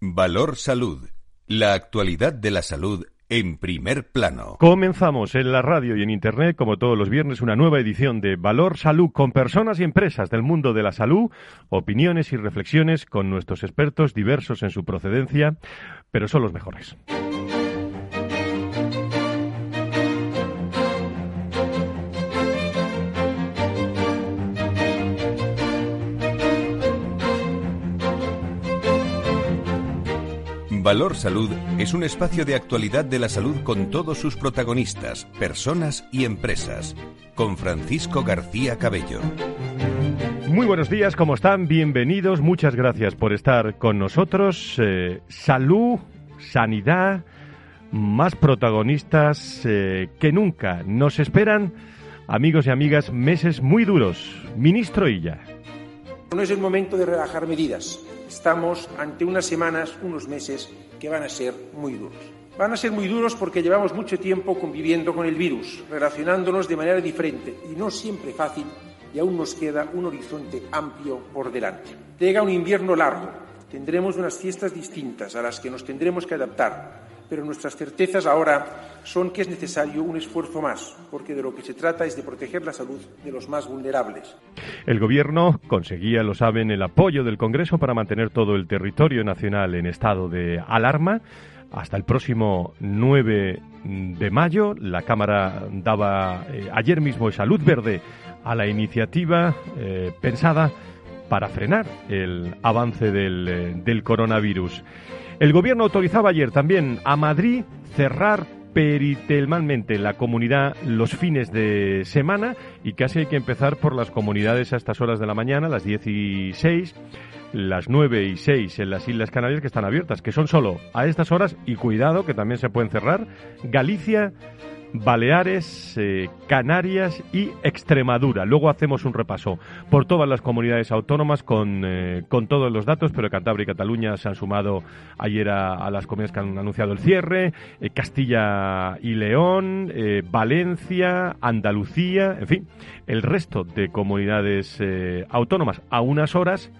Valor Salud. La actualidad de la salud en primer plano. Comenzamos en la radio y en Internet, como todos los viernes, una nueva edición de Valor Salud con personas y empresas del mundo de la salud, opiniones y reflexiones con nuestros expertos diversos en su procedencia, pero son los mejores. Valor Salud es un espacio de actualidad de la salud con todos sus protagonistas, personas y empresas. Con Francisco García Cabello. Muy buenos días, ¿cómo están? Bienvenidos, muchas gracias por estar con nosotros. Eh, salud, sanidad, más protagonistas eh, que nunca. Nos esperan, amigos y amigas, meses muy duros. Ministro Illa. No es el momento de relajar medidas. Estamos ante unas semanas, unos meses que van a ser muy duros. Van a ser muy duros porque llevamos mucho tiempo conviviendo con el virus, relacionándonos de manera diferente y no siempre fácil y aún nos queda un horizonte amplio por delante. Llega un invierno largo, tendremos unas fiestas distintas a las que nos tendremos que adaptar pero nuestras certezas ahora son que es necesario un esfuerzo más, porque de lo que se trata es de proteger la salud de los más vulnerables. El Gobierno conseguía, lo saben, el apoyo del Congreso para mantener todo el territorio nacional en estado de alarma. Hasta el próximo 9 de mayo, la Cámara daba eh, ayer mismo esa luz verde a la iniciativa eh, pensada para frenar el avance del, eh, del coronavirus. El gobierno autorizaba ayer también a Madrid cerrar peritelmalmente la comunidad los fines de semana y casi hay que empezar por las comunidades a estas horas de la mañana, las 16, las 9 y 6 en las Islas Canarias que están abiertas, que son solo a estas horas y cuidado que también se pueden cerrar, Galicia, Baleares, eh, Canarias y Extremadura. Luego hacemos un repaso por todas las comunidades autónomas con, eh, con todos los datos, pero Cantabria y Cataluña se han sumado ayer a, las comunidades que han anunciado el cierre, eh, Castilla y León, Valencia, Andalucía, en fin, el resto de comunidades autónomas a unas horas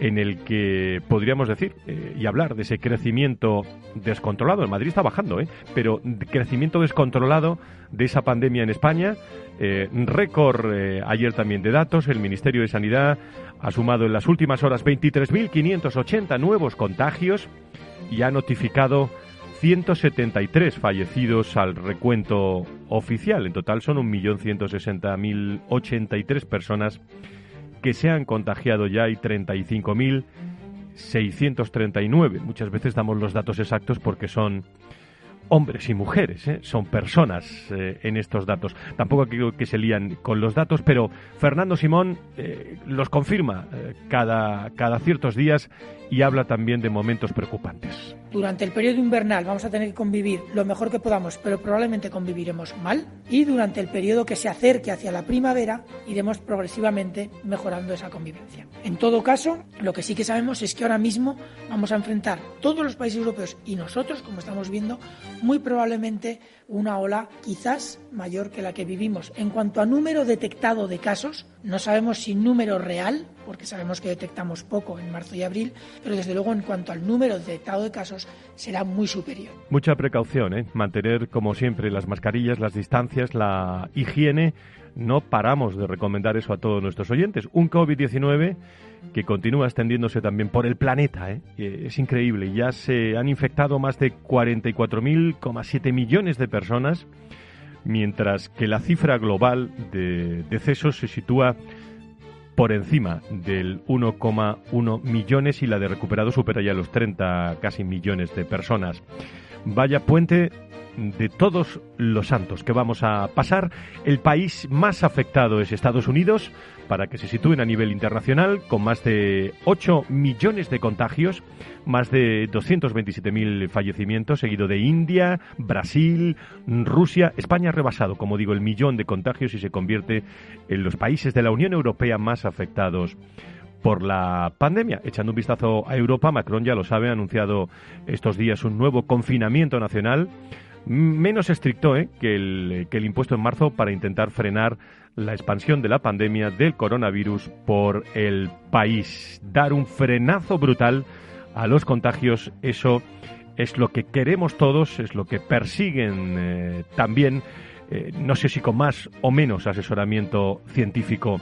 en el que podríamos decir eh, y hablar de ese crecimiento descontrolado. En Madrid está bajando, ¿eh? pero crecimiento descontrolado de esa pandemia en España. Eh, récord eh, ayer también de datos. El Ministerio de Sanidad ha sumado en las últimas horas 23.580 nuevos contagios y ha notificado 173 fallecidos al recuento oficial. En total son 1.160.083 personas que se han contagiado ya hay 35.639. Muchas veces damos los datos exactos porque son hombres y mujeres, ¿eh? son personas eh, en estos datos. Tampoco quiero que se lían con los datos, pero Fernando Simón eh, los confirma cada, cada ciertos días y habla también de momentos preocupantes. Durante el periodo invernal vamos a tener que convivir lo mejor que podamos, pero probablemente conviviremos mal. Y durante el periodo que se acerque hacia la primavera iremos progresivamente mejorando esa convivencia. En todo caso, lo que sí que sabemos es que ahora mismo vamos a enfrentar todos los países europeos y nosotros, como estamos viendo, muy probablemente una ola quizás mayor que la que vivimos. En cuanto a número detectado de casos, no sabemos si número real, porque sabemos que detectamos poco en marzo y abril, pero desde luego en cuanto al número detectado de casos será muy superior. Mucha precaución, ¿eh? mantener como siempre las mascarillas, las distancias, la higiene. No paramos de recomendar eso a todos nuestros oyentes. Un COVID-19 que continúa extendiéndose también por el planeta. ¿eh? Es increíble. Ya se han infectado más de 44.000,7 millones de personas, mientras que la cifra global de decesos se sitúa por encima del 1,1 millones y la de recuperados supera ya los 30 casi millones de personas. Vaya puente de todos los santos que vamos a pasar. El país más afectado es Estados Unidos, para que se sitúen a nivel internacional, con más de 8 millones de contagios, más de 227.000 fallecimientos, seguido de India, Brasil, Rusia. España ha rebasado, como digo, el millón de contagios y se convierte en los países de la Unión Europea más afectados por la pandemia. Echando un vistazo a Europa, Macron ya lo sabe, ha anunciado estos días un nuevo confinamiento nacional menos estricto ¿eh? que, el, que el impuesto en marzo para intentar frenar la expansión de la pandemia del coronavirus por el país. Dar un frenazo brutal a los contagios. Eso es lo que queremos todos, es lo que persiguen eh, también, eh, no sé si con más o menos asesoramiento científico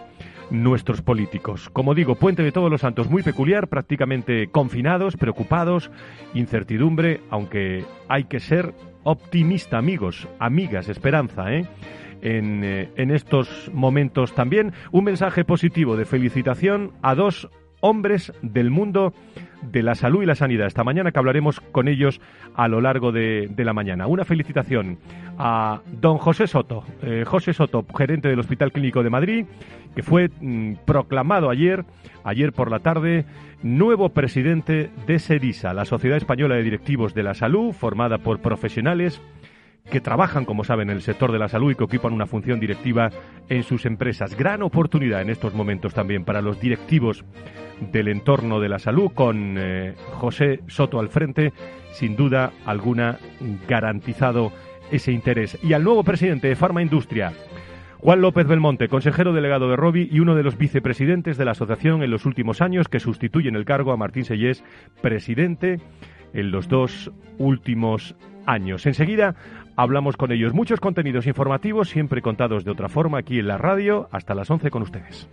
nuestros políticos. Como digo, Puente de Todos los Santos muy peculiar, prácticamente confinados, preocupados, incertidumbre, aunque hay que ser optimista, amigos, amigas, esperanza, ¿eh? En, eh, en estos momentos también un mensaje positivo de felicitación a dos hombres del mundo de la salud y la sanidad. Esta mañana que hablaremos con ellos a lo largo de, la mañana. Una felicitación a don José Soto, eh, José Soto, gerente del Hospital Clínico de Madrid, que fue mm, proclamado ayer, ayer por la tarde, nuevo presidente de SEDISA, la Sociedad Española de Directivos de la Salud, formada por profesionales que trabajan, como saben, en el sector de la salud y que ocupan una función directiva en sus empresas. Gran oportunidad en estos momentos también para los directivos del entorno de la salud, con eh, José Soto al frente, sin duda alguna garantizado ese interés. Y al nuevo presidente de Farma Industria, Juan López Belmonte, consejero delegado de Robi y uno de los vicepresidentes de la asociación en los últimos años, que sustituye en el cargo a Martín Sellés, presidente en los dos últimos años. Enseguida hablamos con ellos. Muchos contenidos informativos, siempre contados de otra forma aquí en la radio, hasta las 11 con ustedes.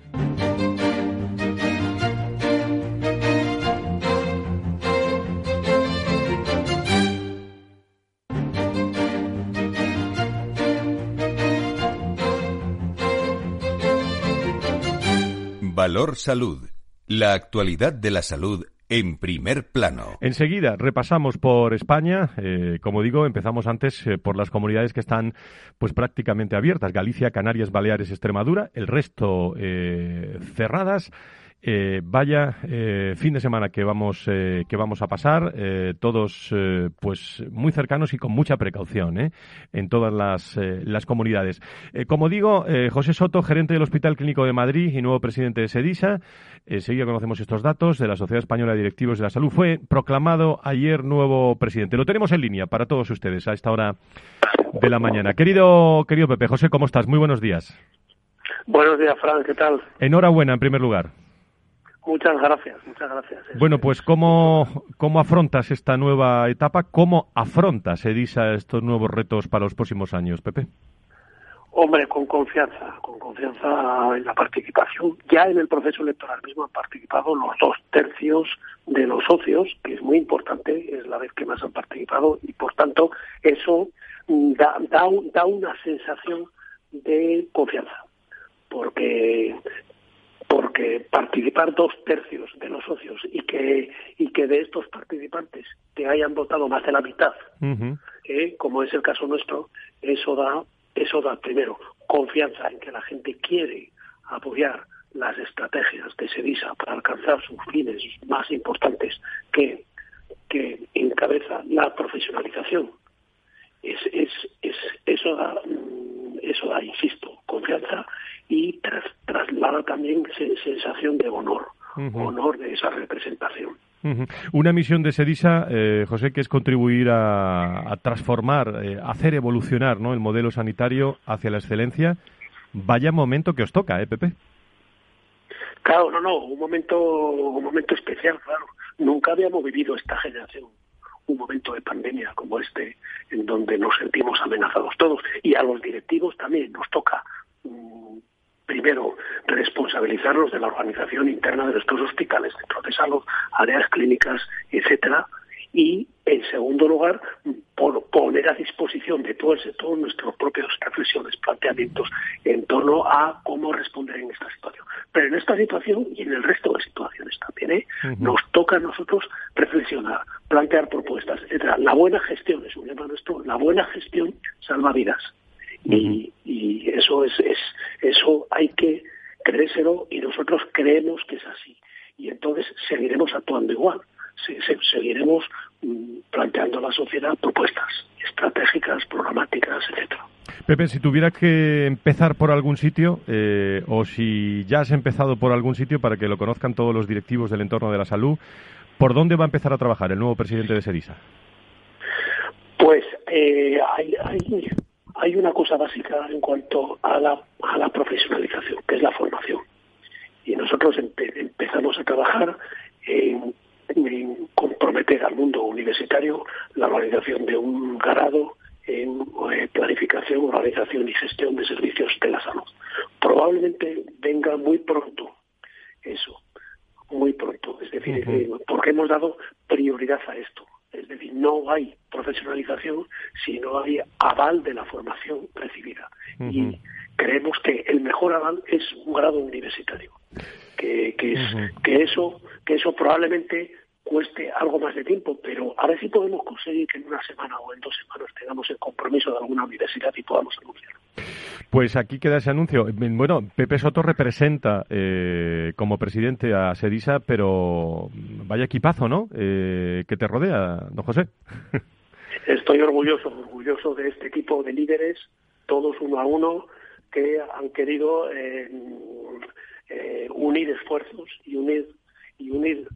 Valor Salud. La actualidad de la salud en primer plano. Enseguida repasamos por España. Eh, como digo, empezamos antes eh, por las comunidades que están pues prácticamente abiertas. Galicia, Canarias, Baleares, Extremadura. El resto eh, cerradas. Eh, vaya eh, fin de semana que vamos eh, que vamos a pasar todos pues muy cercanos y con mucha precaución en todas las, las comunidades. Como digo José Soto gerente del Hospital Clínico de Madrid y nuevo presidente de Sedisa. Enseguida conocemos estos datos de la Sociedad Española de Directivos de la Salud. Fue proclamado ayer nuevo presidente. Lo tenemos en línea para todos ustedes a esta hora de la mañana. Querido querido Pepe José cómo estás muy buenos días. Buenos días, Fran, ¿qué tal? Enhorabuena, en primer lugar. Muchas gracias, muchas gracias. Bueno, pues ¿cómo, cómo afrontas esta nueva etapa? ¿Cómo afrontas, Edisa, estos nuevos retos para los próximos años, Pepe? Hombre, con confianza, con confianza en la participación. Ya en el proceso electoral mismo han participado los dos tercios de los socios, que es muy importante, es la vez que más han participado, y por tanto eso da, da, da una sensación de confianza porque porque participar dos tercios de los socios y que y que de estos participantes te hayan votado más de la mitad, eh, como es el caso nuestro, eso da eso da primero confianza en que la gente quiere apoyar las estrategias de Sedisa para alcanzar sus fines más importantes que que encabeza la profesionalización. Es, es, es, eso da mm, eso da, insisto, confianza y traslada también sensación de honor, honor de esa representación. Una misión de SEDISA, eh, José, que es contribuir a, transformar, eh, hacer evolucionar ¿no? el modelo sanitario hacia la excelencia. Vaya momento que os toca, ¿eh, Pepe? Claro, no, no, un momento, un momento especial, claro. Nunca habíamos vivido esta generación un momento de pandemia como este, en donde nos sentimos amenazados todos. Y a los directivos también nos toca mm, primero, responsabilizarlos de la organización interna de nuestros hospitales, de salud, áreas clínicas, etcétera, y en segundo lugar, por poner a disposición de todo el sector nuestras propias reflexiones, planteamientos en torno a cómo responder en esta situación. Pero en esta situación y en el resto de situaciones también, ¿eh? nos toca a nosotros reflexionar, plantear propuestas, etcétera. La buena gestión es un lema nuestro, la buena gestión salva vidas y, y, eso es, es eso hay que creérselo y nosotros creemos que es así y entonces seguiremos actuando igual seguiremos mm, planteando a la sociedad propuestas estratégicas programáticas etcétera Pepe, si tuviera que empezar por algún sitio, eh, o si ya has empezado por algún sitio para que lo conozcan todos los directivos del entorno de la salud, ¿por dónde va a empezar a trabajar el nuevo presidente de SEDISA? Pues eh, hay, hay, hay una cosa básica en cuanto a la, a la profesionalización, que es la formación. Y nosotros empezamos a trabajar en, con meter al mundo universitario la organización de un grado en eh, planificación, organización y gestión de servicios de la salud. Probablemente venga muy pronto eso, muy pronto. Es decir, eh, porque hemos dado prioridad a esto. Es decir, no hay profesionalización si no hay aval de la formación recibida. Y creemos que el mejor aval es un grado universitario. Que, que, es, que, eso, que eso probablemente cueste algo más de tiempo, pero a ver si podemos conseguir que en una semana o en dos semanas tengamos el compromiso de alguna universidad y podamos anunciarlo. Pues aquí queda ese anuncio. Bueno, Pepe Soto representa eh, como presidente a Sedisa, pero vaya equipazo, ¿no? Eh, que te rodea, don José. Estoy orgulloso, orgulloso de este equipo de líderes, todos uno a uno, que han querido eh, unir esfuerzos y unir y unir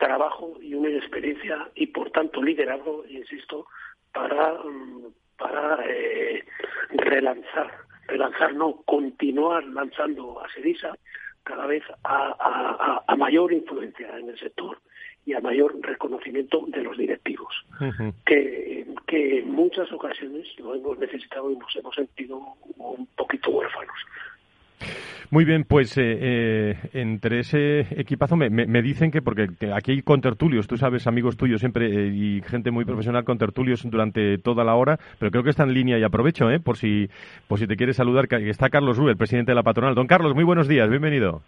trabajo y una experiencia y por tanto liderazgo, insisto, para, mm, para eh, relanzar, relanzar no, continuar lanzando a Sedisa cada vez a, a, mayor influencia en el sector y a mayor reconocimiento de los directivos, que, que en muchas ocasiones lo hemos necesitado y nos hemos sentido un poquito huérfanos. Muy bien, pues eh, eh, entre ese equipazo me, dicen que, porque aquí hay contertulios, tú sabes, amigos tuyos siempre eh, y gente muy profesional contertulios durante toda la hora, pero creo que está en línea y aprovecho, ¿eh? por si, por si te quieres saludar, que está Carlos Rubio, el presidente de la patronal. Don Carlos, muy buenos días, bienvenido.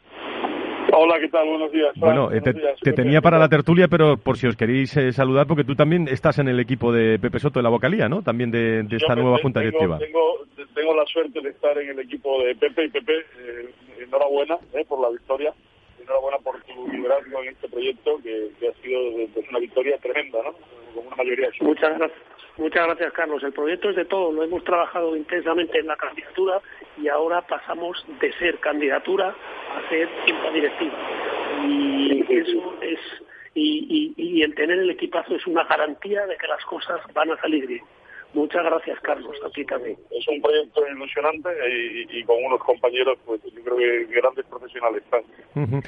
Hola, ¿qué tal? Buenos días. Bueno, te, tenía para la tertulia, pero por si os queréis saludar, porque tú también estás en el equipo de Pepe Soto de la vocalía, ¿no? También de, esta nueva junta directiva. Tengo, tengo la suerte de estar en el equipo de Pepe y Pepe, eh, enhorabuena eh, por la victoria, enhorabuena por tu liderazgo en este proyecto que, ha sido pues, una victoria tremenda, ¿no? Con una mayoría Muchas gracias. Muchas gracias, Carlos. El proyecto es de todo. Lo hemos trabajado intensamente en la candidatura y ahora pasamos de ser candidatura a ser junta directiva. Y eso es y, y, y el tener el equipazo es una garantía de que las cosas van a salir bien. Muchas gracias, Carlos, a ti también. Es un proyecto ilusionante y, con unos compañeros, pues yo creo que grandes profesionales están,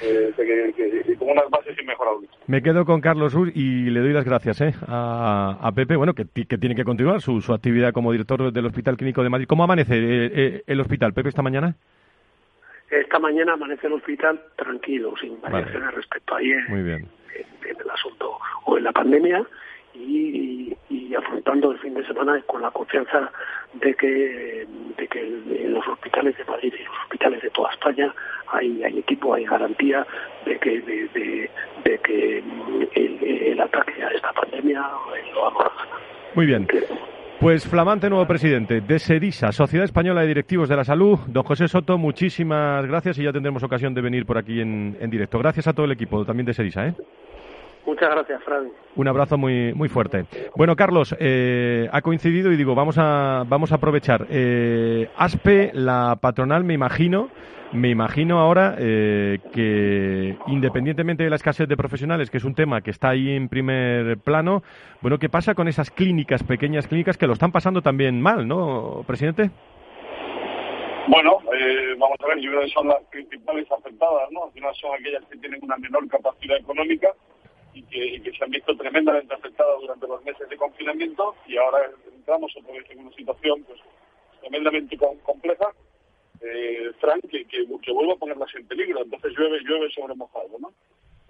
eh, con unas bases inmejorables. Me quedo con Carlos Ur y le doy las gracias eh, a, Pepe, bueno, que, tiene que continuar su, actividad como director del Hospital Clínico de Madrid. ¿Cómo amanece eh, eh, el hospital, Pepe, esta mañana? Esta mañana amanece el hospital tranquilo, sin variaciones respecto a ayer Muy bien. en el asunto o en la pandemia y, afrontando el fin de semana con la confianza de que, de que en los hospitales de Madrid y los hospitales de toda España hay, hay equipo, hay garantía de que, de, de, que el, ataque a esta pandemia lo vamos a. Muy bien. Pues flamante nuevo presidente de SEDISA, Sociedad Española de Directivos de la Salud, don José Soto, muchísimas gracias y ya tendremos ocasión de venir por aquí en, en directo. Gracias a todo el equipo también de SEDISA. ¿eh? Muchas gracias, Fran. Un abrazo muy muy fuerte. Bueno, Carlos, eh, ha coincidido y digo, vamos a vamos a aprovechar. Eh, ASPE, la patronal, me imagino, me imagino ahora eh, que independientemente de la escasez de profesionales, que es un tema que está ahí en primer plano, bueno, ¿qué pasa con esas clínicas, pequeñas clínicas que lo están pasando también mal, ¿no, presidente? Bueno, vamos a ver, yo creo que son las principales afectadas, ¿no? Al final son aquellas que tienen una menor capacidad económica y que, se han visto tremendamente afectadas durante los meses de confinamiento y ahora entramos otra vez en una situación pues tremendamente compleja, eh, Frank, que, que, vuelve a ponerlas en peligro. Entonces llueve, llueve sobre mojado, ¿no?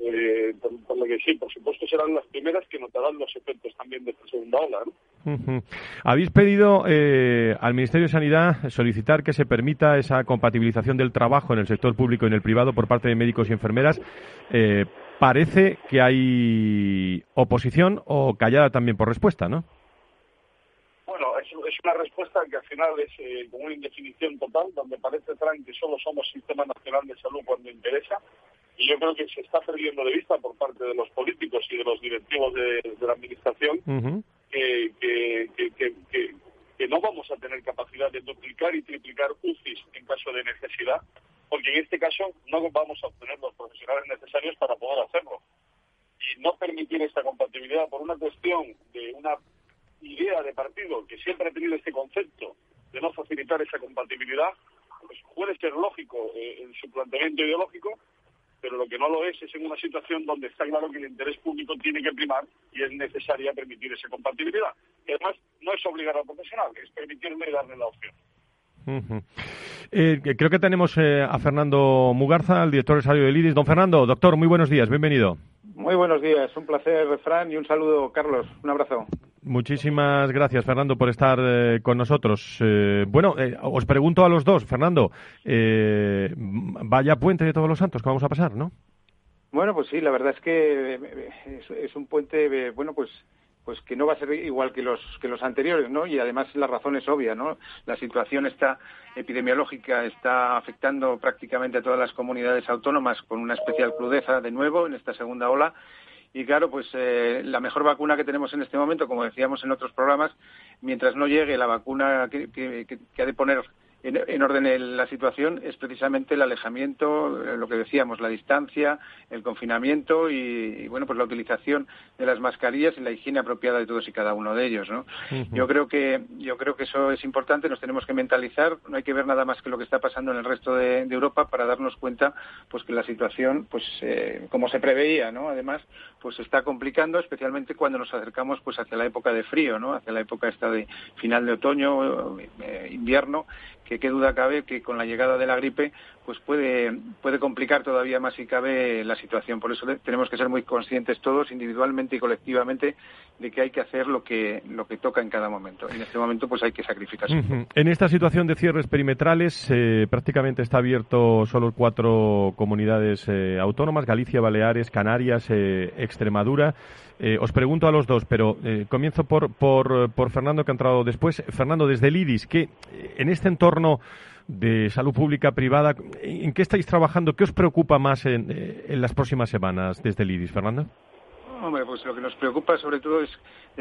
Eh, por, lo que sí, por supuesto serán las primeras que notarán los efectos también de esta segunda ola. ¿no? Habéis pedido eh, al Ministerio de Sanidad solicitar que se permita esa compatibilización del trabajo en el sector público y en el privado por parte de médicos y enfermeras eh, parece que hay oposición o callada también por respuesta, ¿no? Bueno, es, una respuesta que al final es eh, como una indefinición total, donde parece Trump que solo somos Sistema Nacional de Salud cuando interesa, y yo creo que se está perdiendo de vista por parte de los políticos y de los directivos de, la Administración que, que no vamos a tener capacidad de duplicar y triplicar UCIs en caso de necesidad porque en este caso no vamos a obtener los profesionales necesarios para poder hacerlo. Y no permitir esta compatibilidad por una cuestión de una idea de partido que siempre ha tenido este concepto de no facilitar esa compatibilidad, pues puede ser lógico eh, en su planteamiento ideológico, pero lo que no lo es es en una situación donde está claro que el interés público tiene que primar y es necesaria permitir esa compatibilidad. Que además no es obligar al profesional, es permitirle y darle la opción. Eh, creo que tenemos eh, a Fernando Mugarza, el director de salud del IDIS. Don Fernando, doctor, muy buenos días, bienvenido. Muy buenos días, un placer, Fran, y un saludo, Carlos. Un abrazo. Muchísimas gracias, Fernando, por estar eh, con nosotros. bueno, os pregunto a los dos, Fernando, vaya puente de todos los santos que vamos a pasar, ¿no? Bueno, pues sí, la verdad es que es, es un puente, bueno, pues pues que no va a ser igual que los que los anteriores, ¿no? Y además la razón es obvia, ¿no? La situación está epidemiológica está afectando prácticamente a todas las comunidades autónomas con una especial crudeza de nuevo en esta segunda ola. Y claro, pues eh, la mejor vacuna que tenemos en este momento, como decíamos en otros programas, mientras no llegue la vacuna que, que ha de poner en, orden de la situación es precisamente el alejamiento, eh, lo que decíamos, la distancia, el confinamiento y, bueno, pues la utilización de las mascarillas y la higiene apropiada de todos y cada uno de ellos, ¿no? Yo creo que yo creo que eso es importante, nos tenemos que mentalizar, no hay que ver nada más que lo que está pasando en el resto de, Europa para darnos cuenta pues que la situación pues eh, como se preveía, ¿no? Además, pues se está complicando especialmente cuando nos acercamos pues hacia la época de frío, ¿no? Hacia la época esta de final de otoño, eh, invierno que qué duda cabe que con la llegada de la gripe pues puede, puede complicar todavía más si cabe la situación. Por eso tenemos que ser muy conscientes todos, individualmente y colectivamente, de que hay que hacer lo que, lo que toca en cada momento. En este momento pues hay que sacrificarse. En esta situación de cierres perimetrales, eh, prácticamente está abierto solo cuatro comunidades eh, autónomas, Galicia, Baleares, Canarias, eh, Extremadura. os pregunto a los dos, pero comienzo por, por, por Fernando, que ha entrado después. Fernando, desde el IDIS, que en este entorno de salud pública privada. ¿En qué estáis trabajando? ¿Qué os preocupa más en, eh, las próximas semanas desde el IDIS, Fernando? Hombre, pues lo que nos preocupa sobre todo es,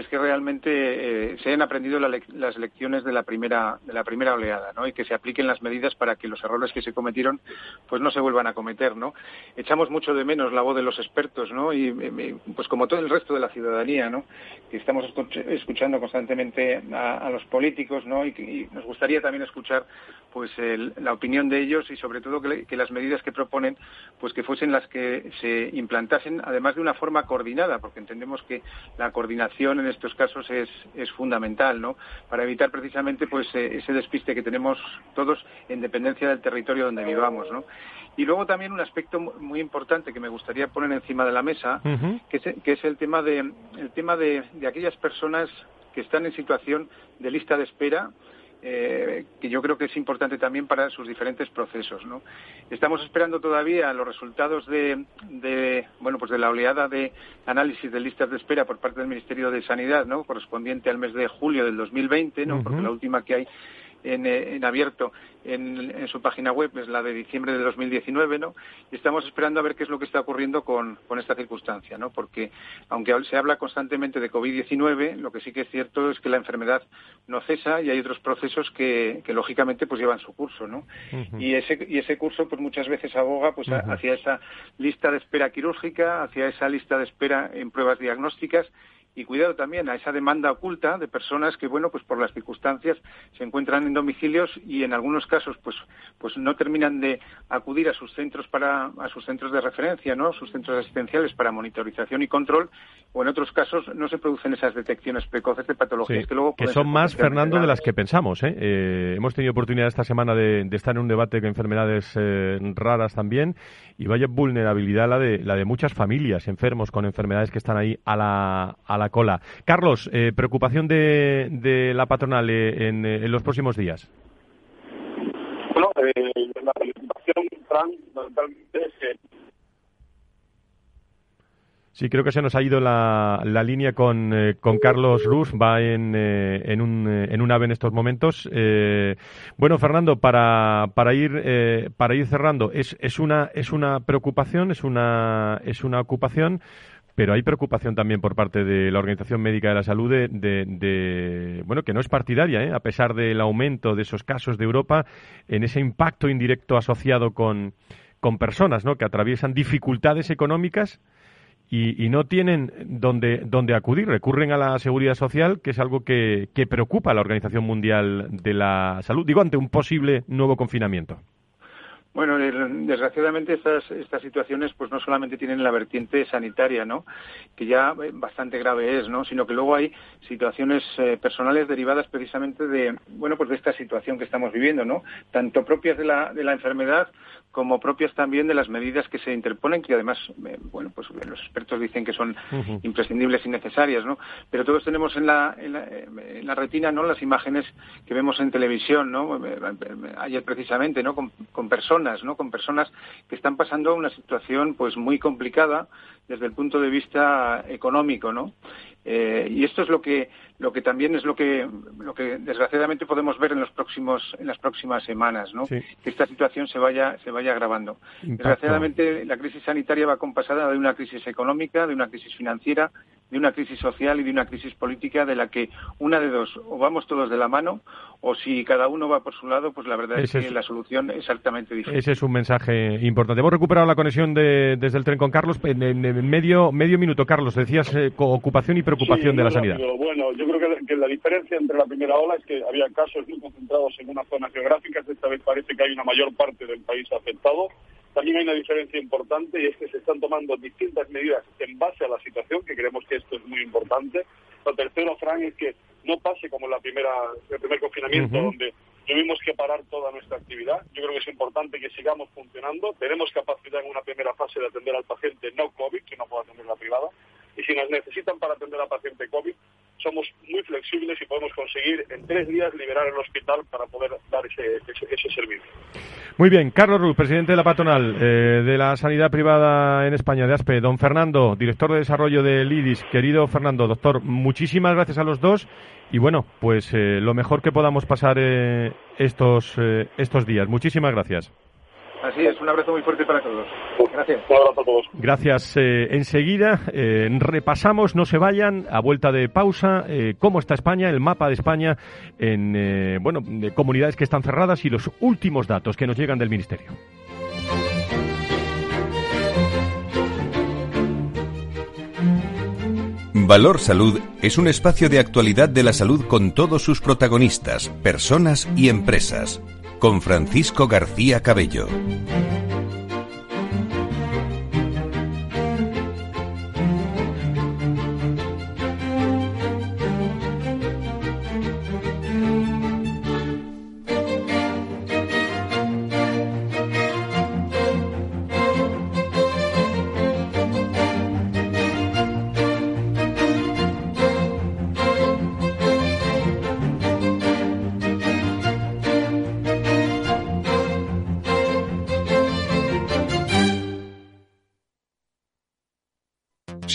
que realmente eh, se hayan aprendido las lecciones de la primera de la primera oleada, ¿no? Y que se apliquen las medidas para que los errores que se cometieron, pues no se vuelvan a cometer, ¿no? Echamos mucho de menos la voz de los expertos, ¿no? Y pues como todo el resto de la ciudadanía, ¿no? Que estamos escuchando constantemente a, los políticos, ¿no? Y, nos gustaría también escuchar, pues la opinión de ellos y sobre todo que, que las medidas que proponen, pues que fuesen las que se implantasen, además de una forma coordinada porque entendemos que la coordinación en estos casos es, es fundamental, ¿no? Para evitar precisamente pues eh, ese despiste que tenemos todos en dependencia del territorio donde vivamos, ¿no? Y luego también un aspecto muy importante que me gustaría poner encima de la mesa, que, es, que es el tema de el tema de, de aquellas personas que están en situación de lista de espera eh, que yo creo que es importante también para sus diferentes procesos. ¿no? Estamos esperando todavía los resultados de, de, bueno, pues de la oleada de análisis de listas de espera por parte del Ministerio de Sanidad, ¿no? correspondiente al mes de julio del 2020, ¿no? porque la última que hay eh, en, abierto en, su página web, es la de diciembre de 2019, ¿no? Y estamos esperando a ver qué es lo que está ocurriendo con, esta circunstancia, ¿no? Porque aunque se habla constantemente de COVID-19, lo que sí que es cierto es que la enfermedad no cesa y hay otros procesos que, lógicamente pues llevan su curso, ¿no? Y ese y ese curso pues muchas veces aboga pues hacia esa lista de espera quirúrgica, hacia esa lista de espera en pruebas diagnósticas y cuidado también a esa demanda oculta de personas que bueno pues por las circunstancias se encuentran en domicilios y en algunos casos pues pues no terminan de acudir a sus centros para a sus centros de referencia no sus centros asistenciales para monitorización y control o en otros casos no se producen esas detecciones precoces de patologías que luego que son más Fernando de las que pensamos ¿eh? ¿eh? hemos tenido oportunidad esta semana de, estar en un debate con enfermedades eh, raras también y vaya vulnerabilidad la de la de muchas familias enfermos con enfermedades que están ahí a la, a la cola. Carlos, eh, preocupación de, de, la patronal eh, en, eh, en, los próximos días. Bueno, la preocupación, Fran, es Sí, creo que se nos ha ido la, la línea con, eh, con Carlos Ruz, va en, eh, en, un, eh, en un ave en estos momentos. bueno, Fernando, para, para, ir, para ir cerrando, es, es, una, es una preocupación, es una, es una ocupación, pero hay preocupación también por parte de la Organización Médica de la Salud de, de, bueno, que no es partidaria, a pesar del aumento de esos casos de Europa, en ese impacto indirecto asociado con, con personas ¿no? que atraviesan dificultades económicas y, no tienen dónde, dónde acudir. Recurren a la seguridad social, que es algo que, que preocupa a la Organización Mundial de la Salud, digo, ante un posible nuevo confinamiento. Bueno, desgraciadamente estas, estas situaciones pues no solamente tienen la vertiente sanitaria, ¿no? Que ya eh, bastante grave es, ¿no? Sino que luego hay situaciones eh, personales derivadas precisamente de, bueno, pues de esta situación que estamos viviendo, ¿no? Tanto propias de la, de la enfermedad como propias también de las medidas que se interponen, que además, eh, bueno, pues los expertos dicen que son imprescindibles y necesarias, ¿no? Pero todos tenemos en la, en la, retina, ¿no? Las imágenes que vemos en televisión, ¿no? Ayer precisamente, ¿no? Con, personas, ¿no? Con personas que están pasando una situación, pues, muy complicada desde el punto de vista económico, ¿no? Eh, y esto es lo que, lo que también es lo que, lo que desgraciadamente podemos ver en los próximos, en las próximas semanas, ¿no? Que esta situación se vaya, se vaya agravando. Desgraciadamente la crisis sanitaria va compasada de una crisis económica, de una crisis financiera, de una crisis social y de una crisis política de la que una de dos, o vamos todos de la mano, o si cada uno va por su lado, pues la verdad es que la solución es altamente difícil. Ese es un mensaje importante. Hemos recuperado la conexión de, desde el tren con Carlos. En, medio, medio minuto, Carlos, decías eh, ocupación y preocupación de la sanidad. Bueno, yo creo que, la diferencia entre la primera ola es que había casos muy concentrados en una zona geográfica. Esta vez parece que hay una mayor parte del país afectado. También hay una diferencia importante y es que se están tomando distintas medidas en base a la situación, que creemos que esto es muy importante. Lo tercero, Fran, es que no pase como la primera, el primer confinamiento, donde tuvimos que parar toda nuestra actividad. Yo creo que es importante que sigamos funcionando. Tenemos capacidad en una primera fase de atender al paciente no COVID, que no pueda atender la privada. Y si nos necesitan para atender al paciente COVID, somos muy flexibles y podemos conseguir en tres días liberar el hospital para poder dar ese, ese, servicio. Muy bien, Carlos Ruz, presidente de la patronal eh, de la sanidad privada en España, de ASPE. Don Fernando, director de desarrollo del IDIS. Querido Fernando, doctor, muchísimas gracias a los dos y bueno, pues eh, lo mejor que podamos pasar eh, estos, estos días. Muchísimas gracias. Así es, un abrazo muy fuerte para todos. Gracias. Un abrazo a todos. Gracias. Eh, enseguida eh, repasamos, no se vayan, a vuelta de pausa, eh, cómo está España, el mapa de España en bueno, de comunidades que están cerradas y los últimos datos que nos llegan del Ministerio. Valor Salud es un espacio de actualidad de la salud con todos sus protagonistas, personas y empresas con Francisco García Cabello.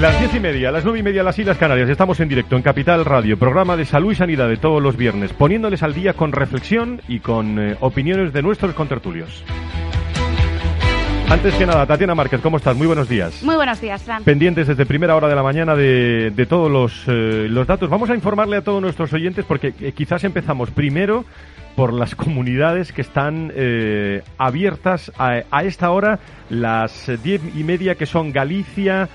Las diez y media, las nueve y media, las Islas Canarias. Estamos en directo en Capital Radio, programa de salud y sanidad de todos los viernes, poniéndoles al día con reflexión y con eh, opiniones de nuestros contertulios. Antes que nada, Tatiana Márquez, ¿cómo estás? Muy buenos días. Muy buenos días, Fran. Pendientes desde primera hora de la mañana de, de todos los, eh, los datos. Vamos a informarle a todos nuestros oyentes porque eh, quizás empezamos primero por las comunidades que están eh, abiertas a, a, esta hora, las diez y media que son Galicia,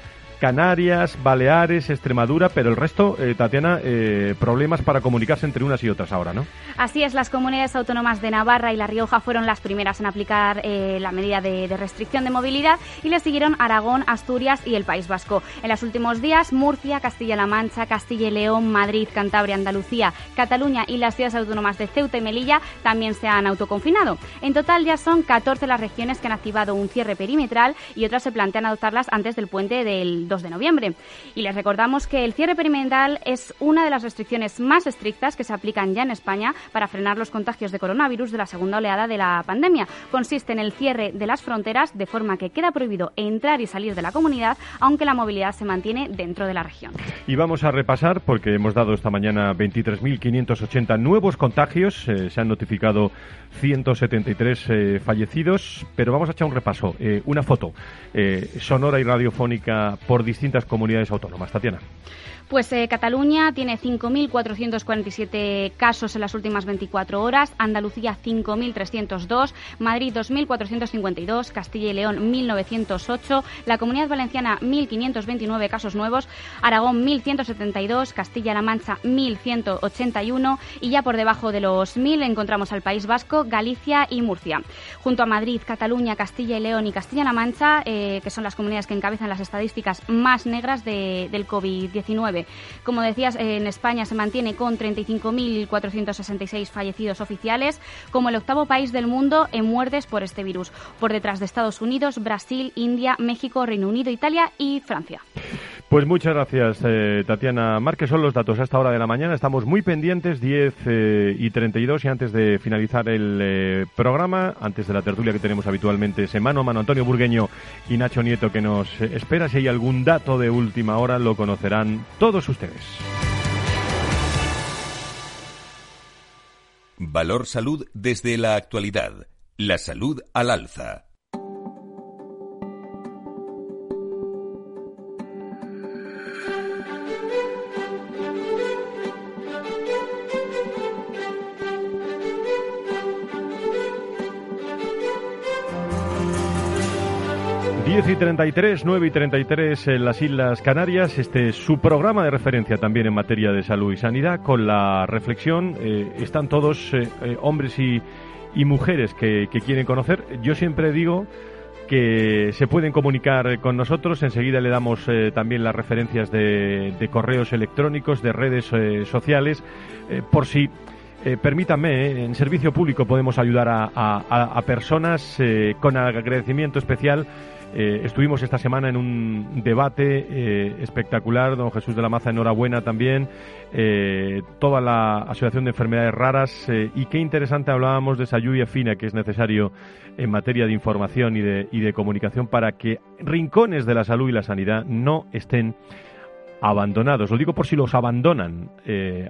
Canarias, Baleares, Extremadura, pero el resto, eh, Tatiana, eh, problemas para comunicarse entre unas y otras ahora, ¿no? Así es, las comunidades autónomas de Navarra y La Rioja fueron las primeras en aplicar eh, la medida de, de, restricción de movilidad y le siguieron Aragón, Asturias y el País Vasco. En los últimos días, Murcia, Castilla-La Mancha, Castilla y León, Madrid, Cantabria, Andalucía, Cataluña y las ciudades autónomas de Ceuta y Melilla también se han autoconfinado. En total ya son 14 las regiones que han activado un cierre perimetral y otras se plantean adoptarlas antes del puente del 2 de noviembre. Y les recordamos que el cierre perimetral es una de las restricciones más estrictas que se aplican ya en España para frenar los contagios de coronavirus de la segunda oleada de la pandemia. Consiste en el cierre de las fronteras de forma que queda prohibido entrar y salir de la comunidad, aunque la movilidad se mantiene dentro de la región. Y vamos a repasar, porque hemos dado esta mañana 23.580 nuevos contagios, eh, se han notificado 173 eh, fallecidos, pero vamos a echar un repaso, eh, una foto sonora y radiofónica por distintas comunidades autónomas. Tatiana. Pues eh, Cataluña tiene 5.447 casos en las últimas 24 horas, Andalucía 5.302, Madrid 2.452, Castilla y León 1.908, la Comunidad Valenciana 1.529 casos nuevos, Aragón 1.172, Castilla-La Mancha 1.181 y ya por debajo de los 1.000 encontramos al País Vasco, Galicia y Murcia. Junto a Madrid, Cataluña, Castilla y León y Castilla-La Mancha, eh, que son las comunidades que encabezan las estadísticas más negras de, del COVID-19. Como decías, en España se mantiene con 35.466 fallecidos oficiales, como el octavo país del mundo en muertes por este virus, por detrás de Estados Unidos, Brasil, India, México, Reino Unido, Italia y Francia. Pues muchas gracias, eh, Tatiana Márquez. Son los datos a esta hora de la mañana. Estamos muy pendientes, 10 eh, y 32. Y antes de finalizar el eh, programa, antes de la tertulia que tenemos habitualmente, semana a mano, Antonio Burgueño y Nacho Nieto, que nos espera. Si hay algún dato de última hora, lo conocerán todos ustedes. Valor Salud desde la actualidad. La salud al alza. 10 y 33, 9 y 33 en las Islas Canarias. Este es su programa de referencia también en materia de salud y sanidad. Con la reflexión, eh, están todos eh, eh, hombres y, mujeres que, quieren conocer. Yo siempre digo que se pueden comunicar con nosotros. Enseguida le damos también las referencias de, de, correos electrónicos, de redes sociales, por si. permítanme, en servicio público podemos ayudar a personas con agradecimiento especial eh, estuvimos esta semana en un debate eh, espectacular, don Jesús de la Maza, enhorabuena también, eh, toda la Asociación de Enfermedades Raras y qué interesante hablábamos de esa lluvia fina que es necesario en materia de información y de, y de comunicación para que rincones de la salud y la sanidad no estén abandonados. Lo digo por si los abandonan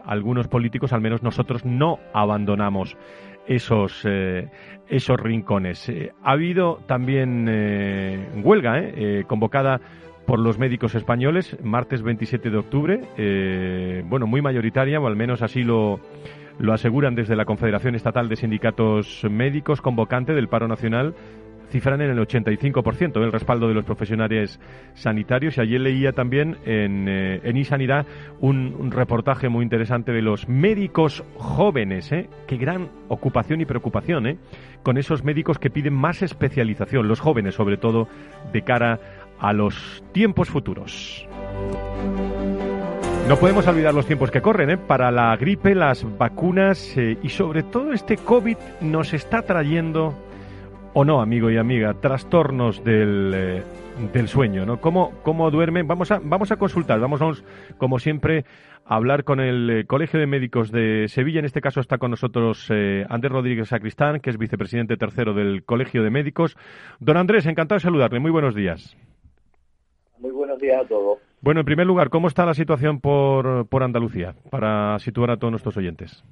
algunos políticos, al menos nosotros no abandonamos esos, eh, esos rincones. Eh, ha habido también eh, huelga eh, convocada por los médicos españoles, martes 27 de octubre, bueno, muy mayoritaria, o al menos así lo, lo aseguran desde la Confederación Estatal de Sindicatos Médicos, convocante del paro nacional cifran en el 85% el respaldo de los profesionales sanitarios. Y ayer leía también en, eh, en iSanidad un, un, reportaje muy interesante de los médicos jóvenes. ¿eh? Qué gran ocupación y preocupación ¿eh? con esos médicos que piden más especialización, los jóvenes sobre todo, de cara a los tiempos futuros. No podemos olvidar los tiempos que corren, ¿eh? Para la gripe, las vacunas eh, y sobre todo este COVID nos está trayendo, o no, amigo y amiga, trastornos del, eh, del sueño, ¿no? ¿Cómo, ¿Cómo duermen? Vamos a, vamos a consultar, vamos, como siempre, a hablar con el eh, Colegio de Médicos de Sevilla. En este caso está con nosotros Andrés Rodríguez Sacristán, que es vicepresidente tercero del Colegio de Médicos. Don Andrés, encantado de saludarle. Muy buenos días. Muy buenos días a todos. Bueno, en primer lugar, ¿cómo está la situación por, por Andalucía para situar a todos nuestros oyentes?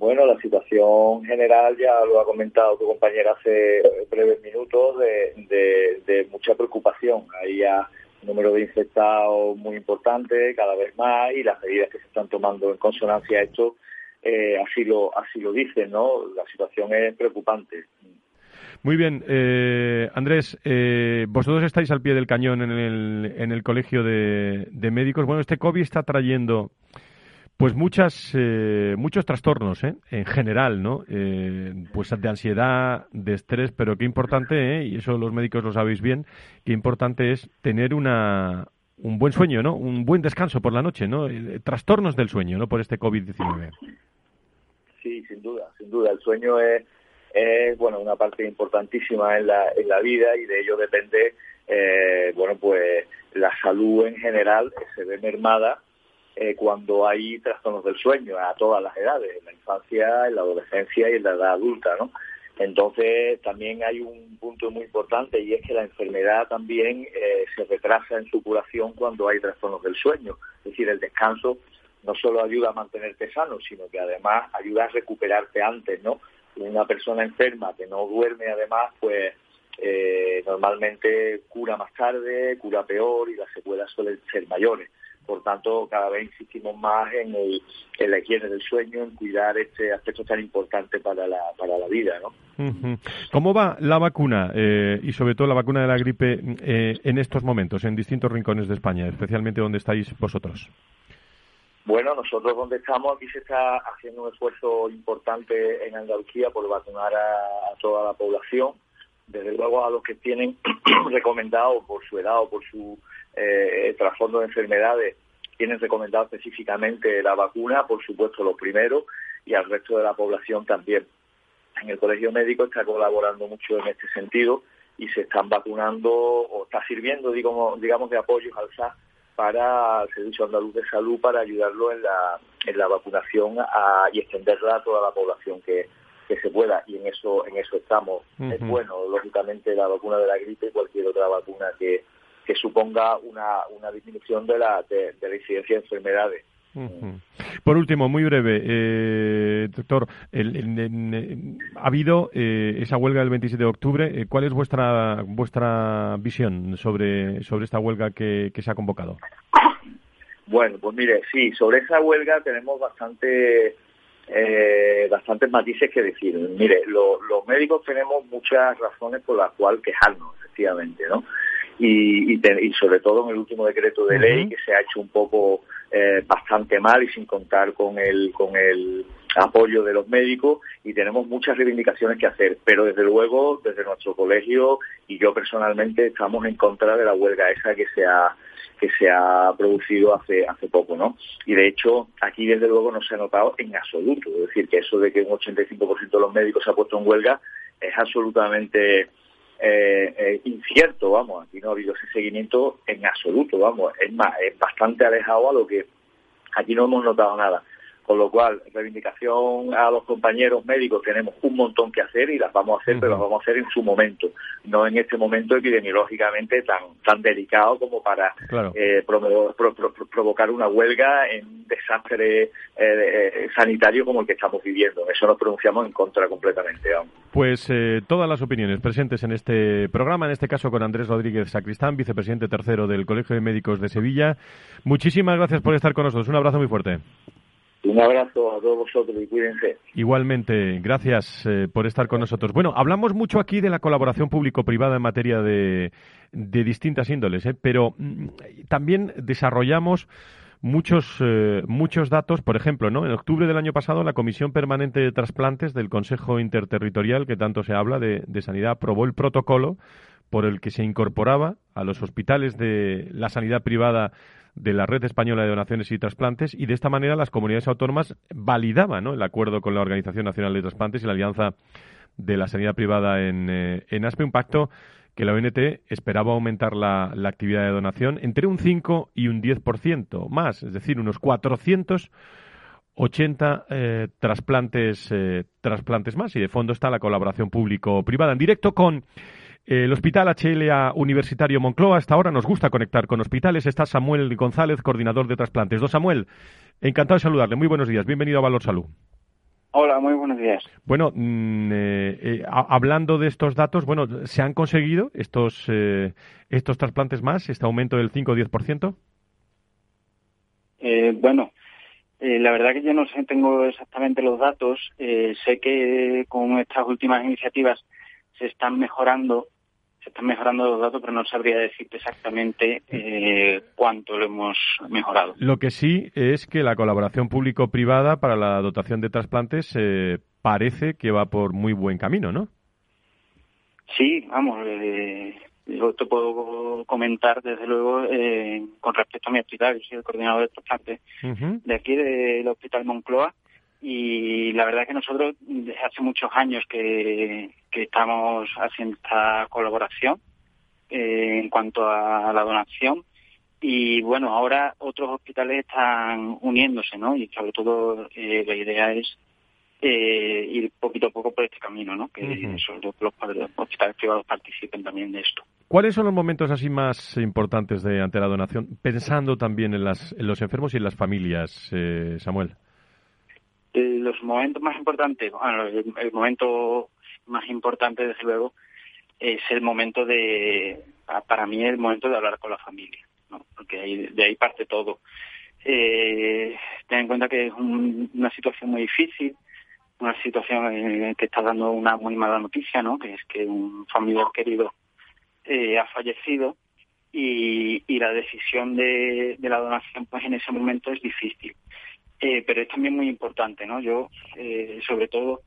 Bueno, la situación general ya lo ha comentado tu compañera hace breves minutos de, de, mucha preocupación. Hay ya un número de infectados muy importante, cada vez más, y las medidas que se están tomando en consonancia a esto eh, así lo así lo dicen, ¿no? La situación es preocupante. Muy bien, eh, Andrés, eh, vosotros estáis al pie del cañón en el, en el colegio de, médicos. Bueno, este COVID está trayendo pues muchas, eh, muchos trastornos en general, ¿no? pues de ansiedad, de estrés, pero qué importante, y eso los médicos lo sabéis bien, qué importante es tener una, un buen sueño, ¿no? Un buen descanso por la noche, ¿no? trastornos del sueño, ¿no? Por este COVID-19. Sí, sin duda, sin duda. El sueño es es bueno una parte importantísima en la, en la vida y de ello depende eh, bueno pues la salud en general se ve mermada eh, cuando hay trastornos del sueño a todas las edades, en la infancia, en la adolescencia y en la edad adulta, ¿no? Entonces también hay un punto muy importante y es que la enfermedad también eh, se retrasa en su curación cuando hay trastornos del sueño. Es decir, el descanso no solo ayuda a mantenerte sano, sino que además ayuda a recuperarte antes, ¿no? una persona enferma que no duerme además, pues eh, normalmente cura más tarde, cura peor y las secuelas suelen ser mayores. Por tanto, cada vez insistimos más en, el, en la higiene del sueño, en cuidar este aspecto tan importante para la, para la vida. ¿no? ¿Cómo va la vacuna eh, y sobre todo la vacuna de la gripe eh, en estos momentos, en distintos rincones de España, especialmente donde estáis vosotros? Bueno, nosotros donde estamos aquí se está haciendo un esfuerzo importante en Andalucía por vacunar a, toda la población. Desde luego a los que tienen recomendado por su edad o por su eh, trasfondo de enfermedades, tienen recomendado específicamente la vacuna, por supuesto los primeros, y al resto de la población también. En el Colegio Médico está colaborando mucho en este sentido y se están vacunando o está sirviendo, digamos, digamos de apoyo al SAS para el Servicio Andaluz de Salud para ayudarlo en la, en la vacunación y extenderla a toda la población que, se pueda y en eso en eso estamos. Es bueno, lógicamente, la vacuna de la gripe y cualquier otra vacuna que, que suponga una, una disminución de la, de la incidencia de enfermedades. Por último, muy breve, eh, doctor, ha habido eh, esa huelga del 27 de octubre. Eh, ¿Cuál es vuestra vuestra visión sobre, sobre esta huelga que, se ha convocado? Bueno, pues mire, sí, sobre esa huelga tenemos bastante bastantes matices que decir. Mire, los médicos tenemos muchas razones por las cuales quejarnos, efectivamente, ¿no? Y, y, sobre todo en el último decreto de ley que se ha hecho un poco eh, bastante mal y sin contar con el, con el apoyo de los médicos y tenemos muchas reivindicaciones que hacer, pero desde luego desde nuestro colegio y yo personalmente estamos en contra de la huelga esa que se ha que se ha producido hace hace poco, ¿no? Y de hecho aquí desde luego no se ha notado en absoluto, es decir, que eso de que un 85% de los médicos se ha puesto en huelga es absolutamente eh, eh, incierto, vamos, aquí no ha habido ese seguimiento en absoluto, vamos, es más, es bastante alejado a lo que aquí no hemos notado nada. Con lo cual, reivindicación a los compañeros médicos, tenemos un montón que hacer y las vamos a hacer, pero las vamos a hacer en su momento, no en este momento epidemiológicamente tan tan delicado como para eh, provocar una huelga en un desastre eh, eh, sanitario como el que estamos viviendo. Eso nos pronunciamos en contra completamente. Pues todas las opiniones presentes en este programa, en este caso con Andrés Rodríguez Sacristán, vicepresidente tercero del Colegio de Médicos de Sevilla. Muchísimas gracias por estar con nosotros. Un abrazo muy fuerte. Un abrazo a todos vosotros y cuídense. Igualmente, gracias eh, por estar con nosotros. Bueno, hablamos mucho aquí de la colaboración público-privada en materia de, distintas índoles, ¿eh? pero mm, también desarrollamos muchos eh, muchos datos, por ejemplo, ¿no? En octubre del año pasado la Comisión Permanente de Trasplantes del Consejo Interterritorial, que tanto se habla de, de sanidad, aprobó el protocolo por el que se incorporaba a los hospitales de la sanidad privada de la Red Española de Donaciones y Trasplantes y de esta manera las comunidades autónomas validaban el acuerdo con la Organización Nacional de Trasplantes y la Alianza de la Sanidad Privada en, eh, en ASPE, un pacto que la ONT esperaba aumentar la, la, actividad de donación entre un 5 y un 10% más, es decir, unos 480 eh, trasplantes, eh, trasplantes más. Y de fondo está la colaboración público-privada. En directo con el Hospital HLA Universitario Moncloa. Hasta ahora nos gusta conectar con hospitales. Está Samuel González, coordinador de trasplantes. Don Samuel, encantado de saludarle. Muy buenos días. Bienvenido a Valor Salud. Hola, muy buenos días. Bueno, mm, eh, eh, hablando de estos datos, bueno, ¿se han conseguido estos eh, estos trasplantes más, este aumento del 5 o 10%? Eh, bueno, eh, la verdad que yo no sé, tengo exactamente los datos. sé que con estas últimas iniciativas se están mejorando se están mejorando los datos, pero no sabría decirte exactamente eh, cuánto lo hemos mejorado. Lo que sí es que la colaboración público-privada para la dotación de trasplantes eh, parece que va por muy buen camino, ¿no? Sí, vamos, eh, yo te puedo comentar desde luego eh, con respecto a mi hospital, yo soy el coordinador de trasplantes uh -huh. de aquí del Hospital Moncloa y la verdad es que nosotros desde hace muchos años que, que estamos haciendo esta colaboración eh, en cuanto a la donación y bueno ahora otros hospitales están uniéndose no y sobre todo eh, la idea es eh, ir poquito a poco por este camino no que uh -huh. sobre todo los hospitales privados participen también de esto. ¿Cuáles son los momentos así más importantes de ante la donación pensando también en las en los enfermos y en las familias eh, Samuel los momentos más importantes, bueno, el, el, momento más importante, desde luego, es el momento de, para mí, el momento de hablar con la familia, ¿no? porque ahí, de ahí parte todo. Eh, ten en cuenta que es un, una situación muy difícil, una situación en que está dando una muy mala noticia, ¿no? que es que un familiar querido eh, ha fallecido y, y la decisión de, de la donación pues en ese momento es difícil. Eh, pero es también muy importante, ¿no? Yo, eh, sobre todo,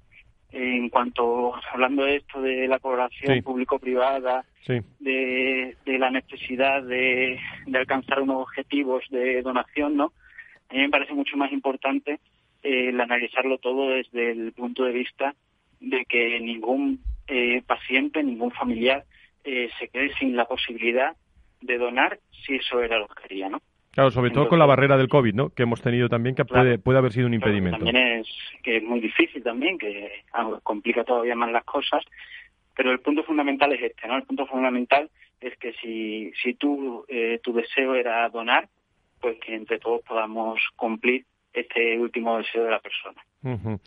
eh, en cuanto, hablando de esto de la colaboración sí. público-privada, sí. de, de, la necesidad de, de, alcanzar unos objetivos de donación, ¿no? A mí me parece mucho más importante el analizarlo todo desde el punto de vista de que ningún paciente, ningún familiar se quede sin la posibilidad de donar si eso era lo que quería, ¿no? Claro, sobre todo con la barrera del COVID, ¿no? Que hemos tenido también, que claro, puede, puede haber sido un impedimento. También es que es muy difícil también, que ah, complica todavía más las cosas. Pero el punto fundamental es este, ¿no? El punto fundamental es que si, si tú, eh, tu deseo era donar, pues que entre todos podamos cumplir este último deseo de la persona. Uh -huh.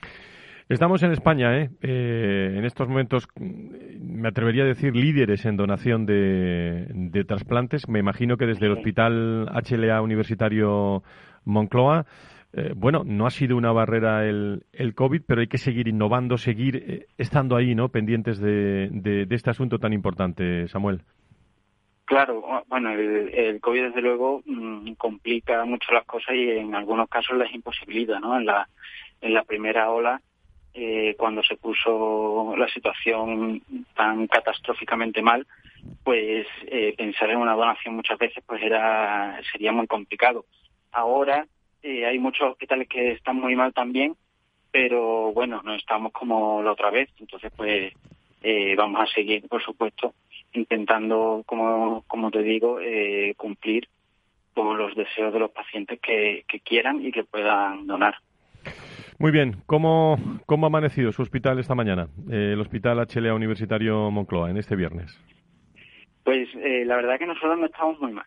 Estamos en España, ¿eh? ¿eh? en estos momentos, me atrevería a decir, líderes en donación de, de trasplantes. Me imagino que desde el Hospital HLA Universitario Moncloa, eh, bueno, no ha sido una barrera el, el, COVID, pero hay que seguir innovando, seguir eh, estando ahí, ¿no? Pendientes de, de, de, este asunto tan importante, Samuel. Claro, bueno, el, el COVID desde luego mmm, complica mucho las cosas y en algunos casos las imposibilita, ¿no? En la, en la primera ola eh, cuando se puso la situación tan catastróficamente mal, pues eh, pensar en una donación muchas veces pues era sería muy complicado. Ahora eh, hay muchos hospitales que están muy mal también, pero bueno, no estamos como la otra vez, entonces pues eh, vamos a seguir, por supuesto, intentando, como, como te digo, cumplir con los deseos de los pacientes que, que quieran y que puedan donar. Muy bien, ¿cómo, cómo ha amanecido su hospital esta mañana, eh, el Hospital HLA Universitario Moncloa, en este viernes? Pues eh, la verdad que nosotros no estamos muy mal,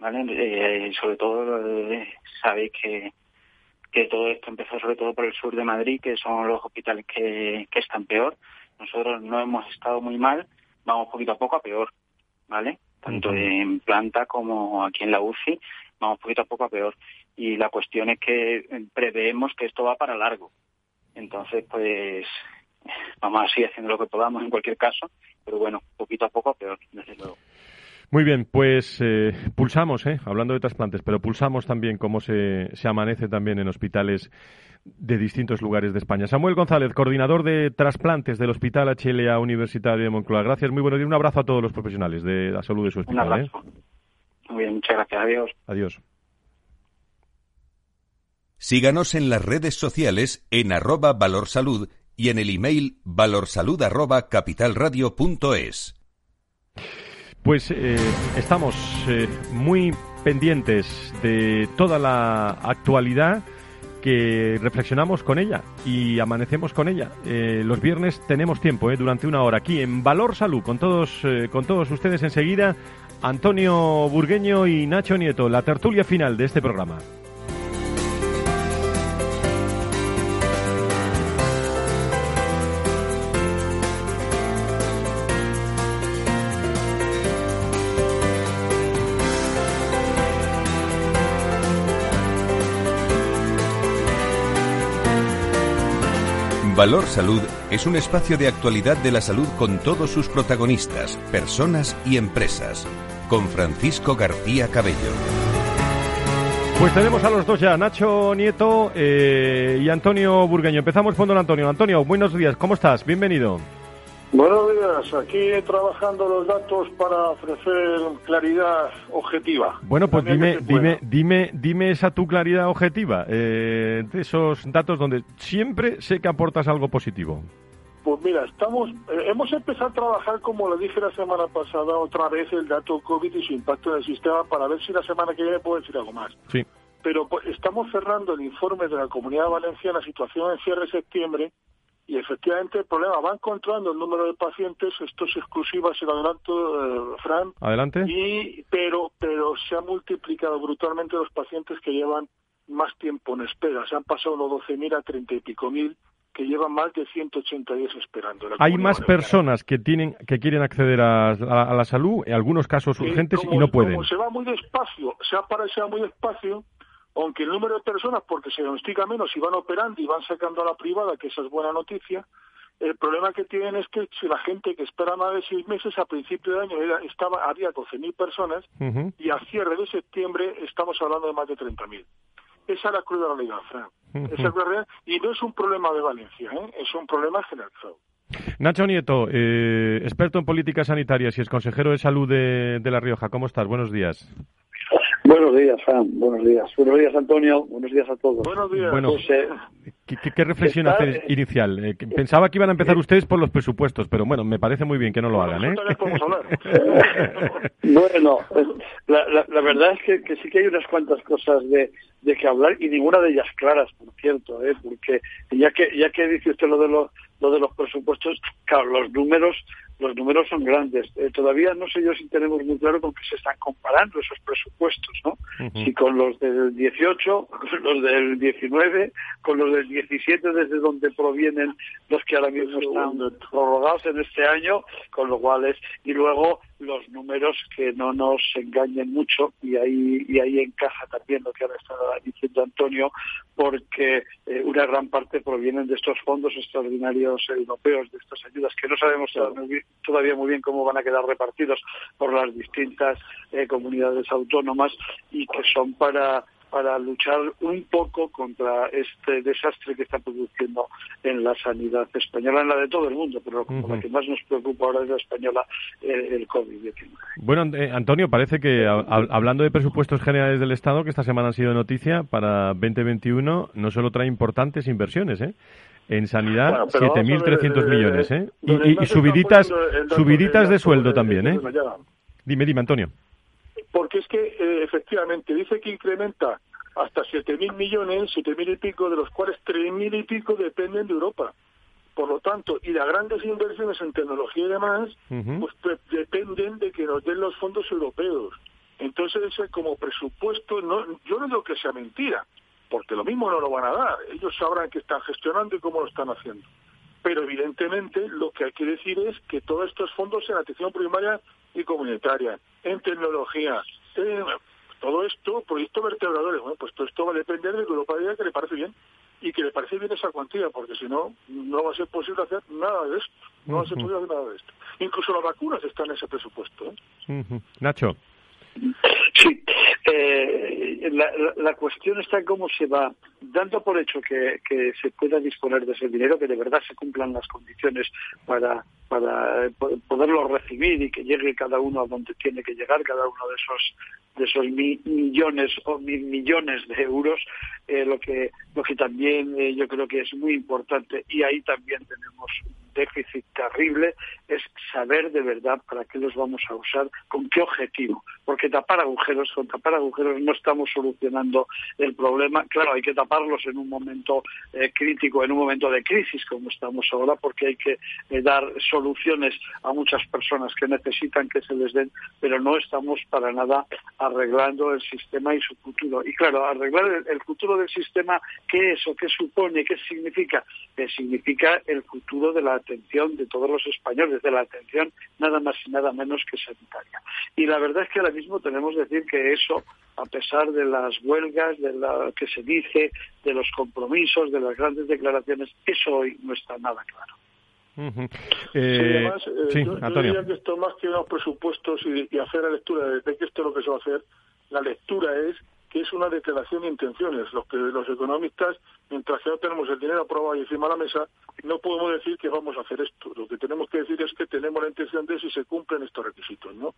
¿vale? Eh, sobre todo eh, sabéis que, que todo esto empezó sobre todo por el sur de Madrid, que son los hospitales que, que están peor. Nosotros no hemos estado muy mal, vamos poquito a poco a peor, ¿vale? Tanto uh -huh. en planta como aquí en la UCI, vamos poquito a poco a peor y la cuestión es que preveemos que esto va para largo. Entonces, pues vamos a seguir haciendo lo que podamos en cualquier caso, pero bueno, poquito a poco peor, desde luego. Muy bien, pues eh, pulsamos, eh, hablando de trasplantes, pero pulsamos también cómo se, se amanece también en hospitales de distintos lugares de España. Samuel González, coordinador de trasplantes del Hospital HLA Universitario de Moncloa. Gracias, muy buenos días. Un abrazo a todos los profesionales de la salud de su hospital. Un abrazo. ¿eh? Muy bien, muchas gracias. Adiós. Adiós. Síganos en las redes sociales en arroba valorsalud y en el email valorsalud arroba capitalradio.es. Pues eh, estamos eh, muy pendientes de toda la actualidad que reflexionamos con ella y amanecemos con ella. Eh, los viernes tenemos tiempo, durante una hora aquí en Valor Salud, con todos, con todos ustedes enseguida. Antonio Burgueño y Nacho Nieto, la tertulia final de este programa. Valor Salud es un espacio de actualidad de la salud con todos sus protagonistas, personas y empresas. Con Francisco García Cabello. Pues tenemos a los dos ya, Nacho Nieto eh, y Antonio Burgueño. Empezamos con don Antonio. Antonio, buenos días, ¿cómo estás? Bienvenido. Buenos días, aquí trabajando los datos para ofrecer claridad objetiva. Bueno, pues dime, dime, dime, dime esa tu claridad objetiva, eh, de esos datos donde siempre sé que aportas algo positivo. Pues mira, estamos, eh, hemos empezado a trabajar, como le dije la semana pasada, otra vez el dato COVID y su impacto en el sistema para ver si la semana que viene puedo decir algo más. Sí. Pero pues, estamos cerrando el informe de la Comunidad Valenciana, situación en cierre de septiembre, y efectivamente el problema va encontrando el número de pacientes, esto es exclusiva, se lo adelanto, eh, Fran. Adelante. Y, pero, pero se han multiplicado brutalmente los pacientes que llevan más tiempo en espera. Se han pasado los 12.000 a 30 y pico mil que llevan más de 180 días esperando. Hay más personas que tienen que quieren acceder a, la salud, en algunos casos urgentes, y no pueden. Como se va muy despacio, se ha muy despacio, aunque el número de personas, porque se diagnostica menos y van operando y van sacando a la privada, que esa es buena noticia, el problema que tienen es que si la gente que espera más de seis meses, a principio de año estaba, había 12.000 personas y a cierre de septiembre estamos hablando de más de 30.000. Esa es la cruda realidad, Fran. Esa es la realidad. Y no es un problema de Valencia, ¿eh? es un problema generalizado. Nacho Nieto, eh, experto en políticas sanitarias y es consejero de salud de, de La Rioja. ¿Cómo estás? Buenos días. Buenos días, Fran. Buenos días. Buenos días, Antonio. Buenos días a todos. Buenos días. Bueno, pues, eh, ¿qué, reflexión eh, inicial? Eh, pensaba que iban a empezar ustedes por los presupuestos, pero bueno, me parece muy bien que no lo hagan, ¿eh? bueno, la, la, verdad es que, que, sí que hay unas cuantas cosas de, de que hablar y ninguna de ellas claras, por cierto, ¿eh? porque ya que ya que dice usted lo de los lo de los presupuestos, claro, los números los números son grandes. Eh, todavía no sé yo si tenemos muy claro con qué se están comparando esos presupuestos, ¿no? Si con los del 18, con los del 19, con los del 17, desde donde provienen los que ahora mismo están prorrogados en este año, con lo cual es, y luego los números que no nos engañen mucho y ahí y ahí encaja también lo que ahora está diciendo Antonio porque eh, una gran parte provienen de estos fondos extraordinarios europeos de estas ayudas que no sabemos todavía muy bien cómo van a quedar repartidos por las distintas eh, comunidades autónomas y que son para para luchar un poco contra este desastre que está produciendo en la sanidad española, en la de todo el mundo, pero como la que más nos preocupa ahora es la española, eh, el COVID-19. Bueno, eh, Antonio, parece que hablando de presupuestos generales del Estado, que esta semana han sido noticia, para 2021 no solo trae importantes inversiones, ¿eh? En sanidad, 7.300 millones, ¿eh? Y, y subiditas, subiditas de sueldo también, ¿eh? Dime, dime, Antonio porque es que eh, efectivamente dice que incrementa hasta 7.000 millones, 7.000 y pico, de los cuales 3.000 y pico dependen de Europa. Por lo tanto, y las grandes inversiones en tecnología y demás, pues, dependen de que nos den los fondos europeos. Entonces, como presupuesto, no, yo no digo que sea mentira, porque lo mismo no lo van a dar. Ellos sabrán que están gestionando y cómo lo están haciendo. Pero evidentemente lo que hay que decir es que todos estos fondos en atención primaria y comunitaria, en tecnología, todo esto, proyectos vertebradores, bueno, pues todo esto va a depender de que Europa diga que le parece bien y que le parece bien esa cuantía, porque si no, no va a ser posible hacer nada de esto. No va a ser posible hacer nada de esto. Incluso las vacunas están en ese presupuesto. ¿eh? Nacho. Sí, Eh, la, cuestión está en cómo se va, dando por hecho que, se pueda disponer de ese dinero, que de verdad se cumplan las condiciones para, para poderlo recibir y que llegue cada uno a donde tiene que llegar, cada uno de esos de esos millones o mil millones de euros, eh, lo que lo que también eh, yo creo que es muy importante. Y ahí también tenemos déficit terrible es saber de verdad para qué los vamos a usar, con qué objetivo. Porque tapar agujeros, con tapar agujeros no estamos solucionando el problema. Claro, hay que taparlos en un momento eh, crítico, en un momento de crisis como estamos ahora, porque hay que eh, dar soluciones a muchas personas que necesitan que se les den, pero no estamos para nada arreglando el sistema y su futuro. Y claro, arreglar el, futuro del sistema, ¿qué es o qué supone, qué significa? Significa el futuro de la atención de todos los españoles, de la atención nada más y nada menos que sanitaria. Y la verdad es que ahora mismo tenemos que decir que eso, a pesar de las huelgas, de lo que se dice, de los compromisos, de las grandes declaraciones, eso hoy no está nada claro. Eh, además, eh, yo, diría que esto más que unos presupuestos y, hacer la lectura de, de que esto es lo que se va a hacer, la lectura es que es una declaración de intenciones. Los que los economistas, mientras que no tenemos el dinero aprobado y encima de la mesa, no podemos decir que vamos a hacer esto. Lo que tenemos que decir es que tenemos la intención de si se cumplen estos requisitos, ¿no?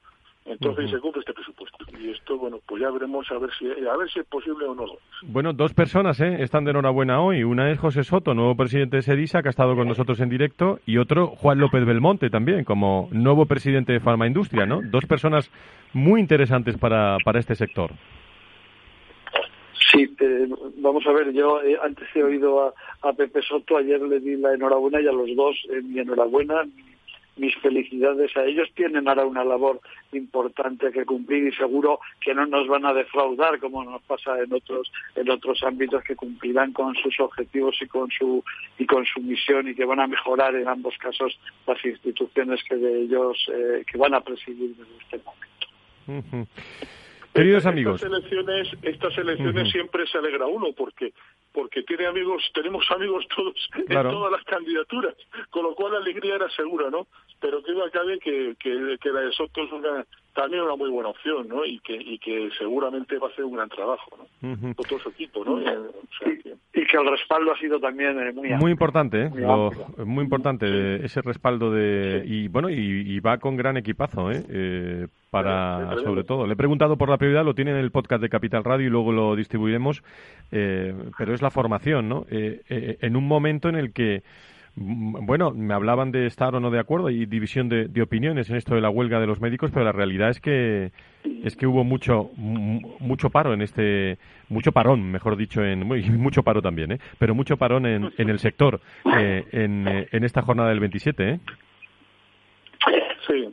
Entonces se cumple este presupuesto. Y esto, bueno, pues ya veremos a ver si a ver si es posible o no. Bueno, dos personas ¿eh? están de enhorabuena hoy. Una es José Soto, nuevo presidente de Sedisa, que ha estado con nosotros en directo, y otro Juan López Belmonte también, como nuevo presidente de Farma Industria, ¿no? Dos personas muy interesantes para, para este sector. Sí, eh, vamos a ver, yo eh, antes he oído a, Pepe Soto, ayer le di la enhorabuena y a los dos eh, mi enhorabuena, mis felicidades a ellos. Tienen ahora una labor importante que cumplir y seguro que no nos van a defraudar como nos pasa en otros en otros ámbitos que cumplirán con sus objetivos y con su y con su misión y que van a mejorar en ambos casos las instituciones que de ellos que van a presidir desde este momento. Queridos amigos. Estas elecciones, estas elecciones siempre se alegra uno porque porque tiene amigos, tenemos amigos todos en todas las candidaturas, con lo cual la alegría era segura, ¿no? Pero que cabe que, que, que la de Soto es una, también una muy buena opción, ¿no? Y que, y que seguramente va a hacer un gran trabajo, ¿no? todo su equipo, ¿no? y, que el respaldo ha sido también eh, muy Muy importante, ¿eh? Muy, importante ese respaldo de... Y bueno, y, va con gran equipazo, ¿eh? eh para, sobre todo. Le he preguntado por la prioridad, lo tiene en el podcast de Capital Radio y luego lo distribuiremos, eh, pero es la formación, ¿no? en un momento en el que bueno, me hablaban de estar o no de acuerdo y división de, opiniones en esto de la huelga de los médicos, pero la realidad es que es que hubo mucho mucho paro en este mucho parón, mejor dicho, en mucho paro también, ¿eh? pero mucho parón en, en el sector eh, en, eh, en, esta jornada del 27, ¿eh? Sí.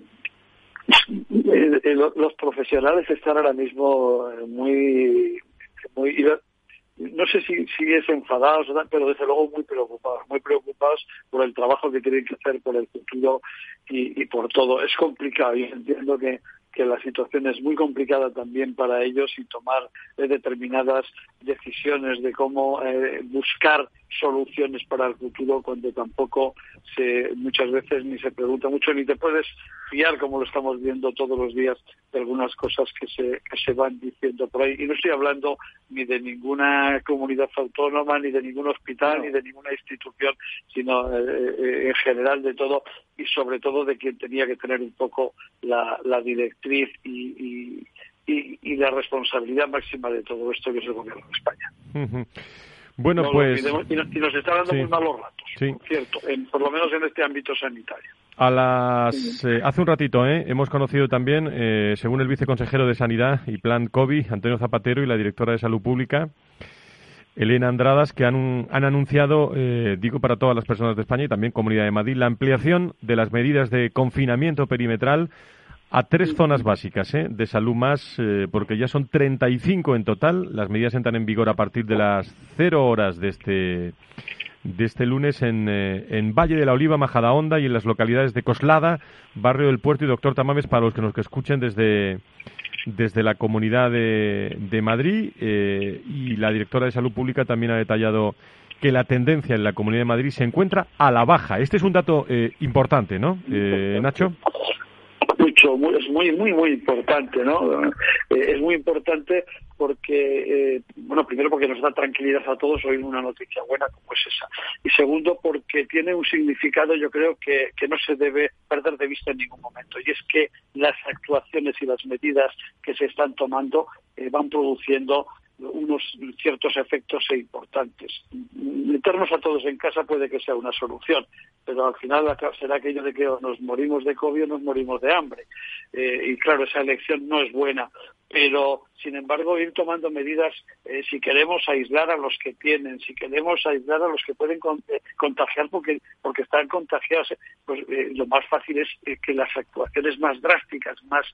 Eh, los profesionales están ahora mismo muy muy no sé si, si es enfadados, pero desde luego muy preocupados, muy preocupados por el trabajo que tienen que hacer, por el futuro y, y por todo. Es complicado y entiendo que, que la situación es muy complicada también para ellos y tomar determinadas decisiones de cómo eh, buscar soluciones para el futuro cuando tampoco se muchas veces ni se pregunta mucho ni te puedes fiar como lo estamos viendo todos los días de algunas cosas que se que se van diciendo por ahí. Y no estoy hablando ni de ninguna comunidad autónoma ni de ningún hospital ni de ninguna institución sino eh, en general de todo y sobre todo de quien tenía que tener un poco la, la directriz y, y, y, la responsabilidad máxima de todo esto que es el gobierno de España. Bueno, pues. y, nos, está dando muy malos ratos, cierto, por lo menos en este ámbito sanitario. A las, eh, hace un ratito eh, hemos conocido también, eh, según el viceconsejero de Sanidad y Plan COVID, Antonio Zapatero, y la directora de Salud Pública, Elena Andradas, que han, han anunciado, eh, digo para todas las personas de España y también Comunidad de Madrid, la ampliación de las medidas de confinamiento perimetral a tres zonas básicas ¿eh? de salud más, eh, porque ya son 35 en total. Las medidas entran en vigor a partir de las cero horas de este, de este lunes en, eh, en Valle de la Oliva, Majadahonda y en las localidades de Coslada, Barrio del Puerto y Doctor Tamames para los que nos escuchen desde, desde la Comunidad de, de Madrid. y la directora de Salud Pública también ha detallado que la tendencia en la Comunidad de Madrid se encuentra a la baja. Este es un dato importante, ¿no, Nacho? Eso es muy, muy, muy importante, ¿no? es muy importante porque, bueno, primero porque nos da tranquilidad a todos oír una noticia buena como es esa. Y segundo, porque tiene un significado, yo creo, que, que no se debe perder de vista en ningún momento. Y es que las actuaciones y las medidas que se están tomando van produciendo unos ciertos efectos e importantes. Meternos a todos en casa puede que sea una solución, pero al final será aquello de que nos morimos de COVID o nos morimos de hambre. Eh, y claro, esa elección no es buena pero sin embargo ir tomando medidas eh, si queremos aislar a los que tienen, si queremos aislar a los que pueden eh, contagiar porque porque están contagiados, pues eh, lo más fácil es que las actuaciones más drásticas, más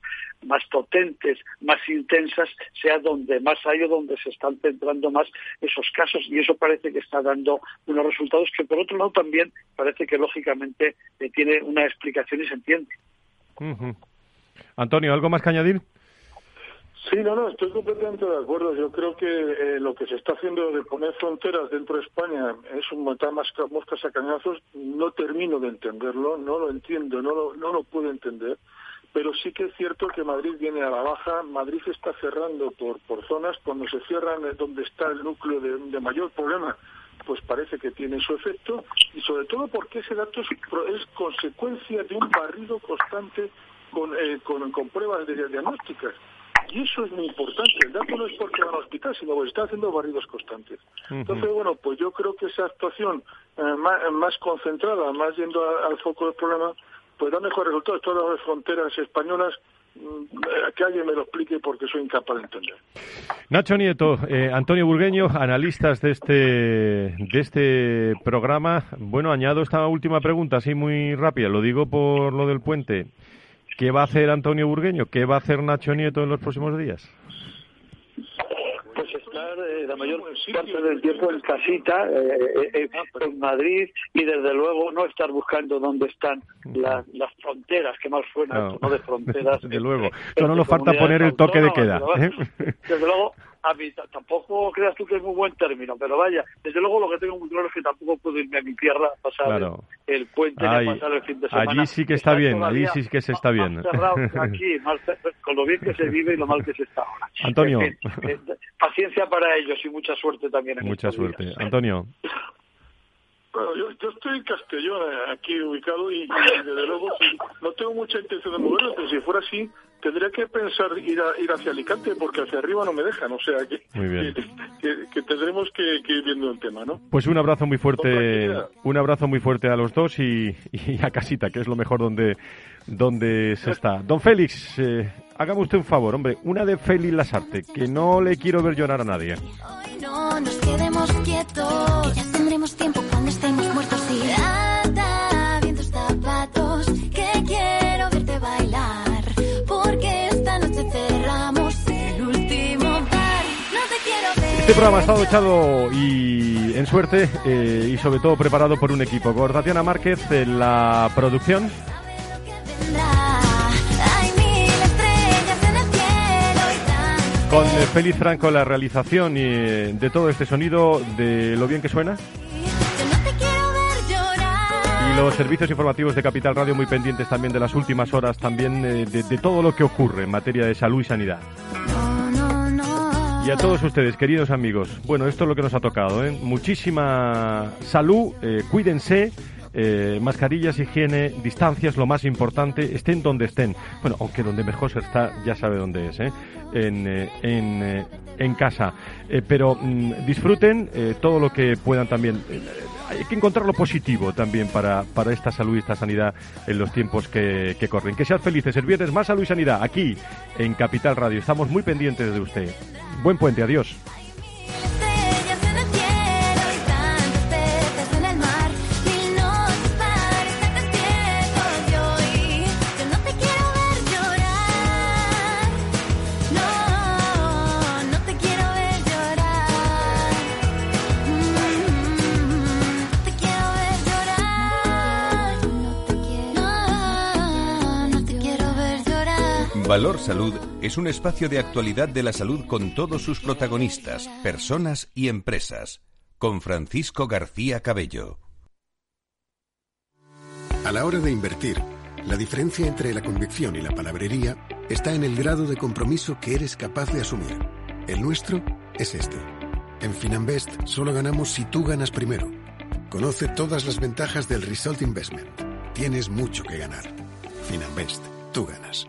más potentes, más intensas sea donde más hay o donde se están centrando más esos casos y eso parece que está dando unos resultados que por otro lado también parece que lógicamente tiene una explicación y se entiende. Antonio, ¿algo más que añadir? Sí, no, no, estoy completamente de acuerdo. Yo creo que eh, lo que se está haciendo de poner fronteras dentro de España es un más moscas a cañazos. No termino de entenderlo, no lo entiendo, no lo, no puedo entender. Pero sí que es cierto que Madrid viene a la baja. Madrid está cerrando por, por zonas. Cuando se cierran donde está el núcleo de, mayor problema, pues parece que tiene su efecto. Y sobre todo porque ese dato es, es consecuencia de un barrido constante con, eh, con, pruebas de diagnósticas. Y eso es muy importante. El dato no es porque van al hospital, sino porque está haciendo barridos constantes. Entonces, bueno, pues yo creo que esa actuación eh, más, concentrada, más yendo al foco del problema, pues da mejor resultado. Todas las fronteras españolas mm, que alguien me lo explique porque soy incapaz de entender. Nacho Nieto, eh, Antonio Burgueño, analistas de este, de este programa. Bueno, añado esta última pregunta, así muy rápida, lo digo por lo del puente. ¿Qué va a hacer Antonio Burgueño? ¿Qué va a hacer Nacho Nieto en los próximos días? Pues estar eh, la mayor parte del tiempo en casita, eh, eh, en Madrid, y desde luego no estar buscando dónde están las fronteras, que más suena, no, de fronteras. Desde luego. Solo nos falta poner el toque de queda. Desde luego, a mí tampoco creas tú que es muy buen término, pero vaya, desde luego lo que tengo muy claro es que tampoco puedo irme a mi tierra a pasar el, puente ni a pasar el fin de semana. Allí sí que está bien, allí sí que se está bien. aquí, con lo bien que se vive y lo mal que se está ahora. Antonio. Eh, paciencia para ellos y mucha suerte también. En mucha suerte. Antonio. Bueno, yo, yo, estoy en Castellón, eh, aquí ubicado, y, desde luego no tengo mucha intención de moverlo, pero si fuera así, tendría que pensar ir, a, ir hacia Alicante porque hacia arriba no me dejan, o sea que, que, tendremos que, ir viendo el tema, ¿no? Pues un abrazo muy fuerte, un abrazo muy fuerte a los dos y, a casita, que es lo mejor donde, donde se está. Don Félix, eh, hágame usted un favor, hombre, una de Félix Lasarte, que no le quiero ver llorar a nadie. Hoy no nos quedemos quietos, ya tendremos tiempo Este programa ha estado echado y en suerte eh, y sobre todo preparado por un equipo. Con Tatiana Márquez en la producción. Con Félix Franco la realización y eh, de todo este sonido, de lo bien que suena. Y los servicios informativos de Capital Radio muy pendientes también de las últimas horas, también eh, de todo lo que ocurre en materia de salud y sanidad. Y a todos ustedes, queridos amigos, bueno, esto es lo que nos ha tocado, ¿eh? Muchísima salud, eh, cuídense, eh, mascarillas, higiene, distancias, lo más importante, estén donde estén. Bueno, aunque donde mejor se está, ya sabe dónde es, ¿eh? En, en, en casa. pero mm, disfruten todo lo que puedan también hay que encontrar lo positivo también para, para esta salud y esta sanidad en los tiempos que, que corren. Que sean felices. El viernes más salud y sanidad aquí en Capital Radio. Estamos muy pendientes de usted. Buen puente. Adiós. Valor Salud es un espacio de actualidad de la salud con todos sus protagonistas, personas y empresas. Con Francisco García Cabello. A la hora de invertir, La diferencia entre la convicción y la palabrería está en el grado de compromiso que eres capaz de asumir. El nuestro es este. En Finanbest solo ganamos si tú ganas primero. Conoce todas las ventajas del Result Investment. Tienes mucho que ganar. Finanbest, tú ganas.